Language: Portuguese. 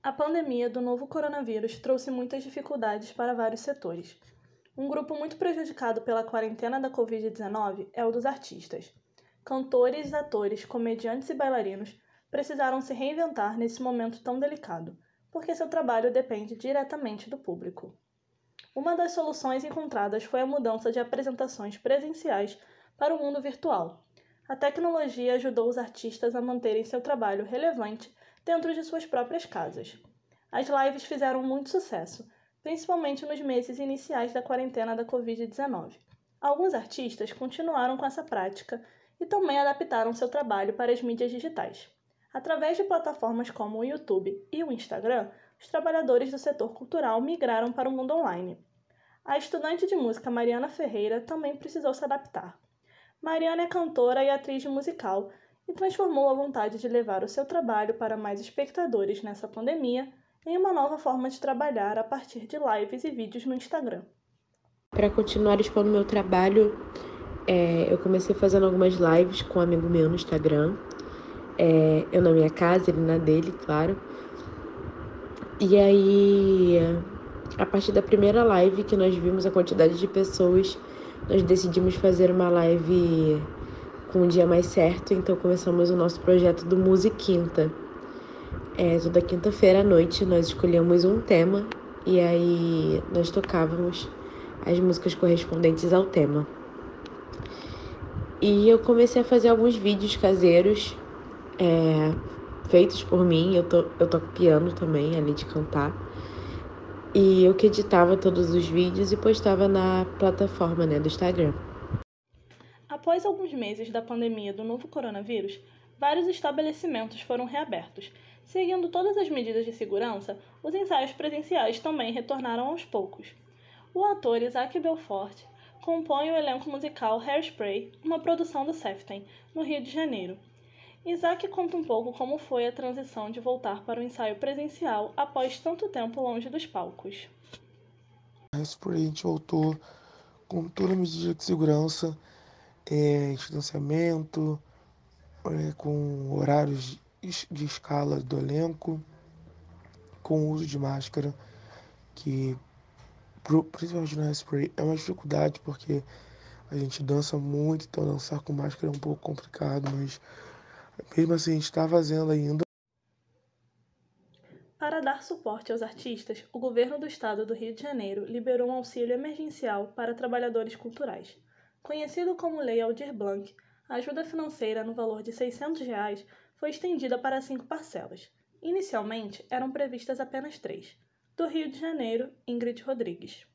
A pandemia do novo coronavírus trouxe muitas dificuldades para vários setores. Um grupo muito prejudicado pela quarentena da Covid-19 é o dos artistas. Cantores, atores, comediantes e bailarinos precisaram se reinventar nesse momento tão delicado, porque seu trabalho depende diretamente do público. Uma das soluções encontradas foi a mudança de apresentações presenciais para o mundo virtual. A tecnologia ajudou os artistas a manterem seu trabalho relevante dentro de suas próprias casas. As lives fizeram muito sucesso, principalmente nos meses iniciais da quarentena da Covid-19. Alguns artistas continuaram com essa prática e também adaptaram seu trabalho para as mídias digitais. Através de plataformas como o YouTube e o Instagram, os trabalhadores do setor cultural migraram para o mundo online. A estudante de música Mariana Ferreira também precisou se adaptar. Mariana é cantora e atriz musical e transformou a vontade de levar o seu trabalho para mais espectadores nessa pandemia em uma nova forma de trabalhar a partir de lives e vídeos no Instagram. Para continuar expondo meu trabalho, é, eu comecei fazendo algumas lives com um amigo meu no Instagram. É, eu na minha casa, ele na dele, claro. E aí, a partir da primeira live que nós vimos a quantidade de pessoas, nós decidimos fazer uma live com um dia mais certo, então começamos o nosso projeto do Musiquinta. É, toda quinta-feira à noite nós escolhemos um tema e aí nós tocávamos as músicas correspondentes ao tema. E eu comecei a fazer alguns vídeos caseiros é, feitos por mim. Eu, to, eu toco piano também, além de cantar. E eu que editava todos os vídeos e postava na plataforma né, do Instagram. Após alguns meses da pandemia do novo coronavírus, vários estabelecimentos foram reabertos. Seguindo todas as medidas de segurança, os ensaios presenciais também retornaram aos poucos. O ator Isaac Belfort compõe o elenco musical Hairspray, uma produção do Seften, no Rio de Janeiro. Isaac conta um pouco como foi a transição de voltar para o ensaio presencial após tanto tempo longe dos palcos. Hairspray a gente voltou com toda a medida de segurança, é, distanciamento, é, com horários de escala do elenco, com uso de máscara, que principalmente no Hairspray é uma dificuldade porque a gente dança muito, então dançar com máscara é um pouco complicado, mas mesmo assim a gente está fazendo ainda. Para dar suporte aos artistas, o governo do estado do Rio de Janeiro liberou um auxílio emergencial para trabalhadores culturais. Conhecido como Lei Aldir Blanc, a ajuda financeira no valor de 600 reais foi estendida para cinco parcelas. Inicialmente, eram previstas apenas três. Do Rio de Janeiro, Ingrid Rodrigues.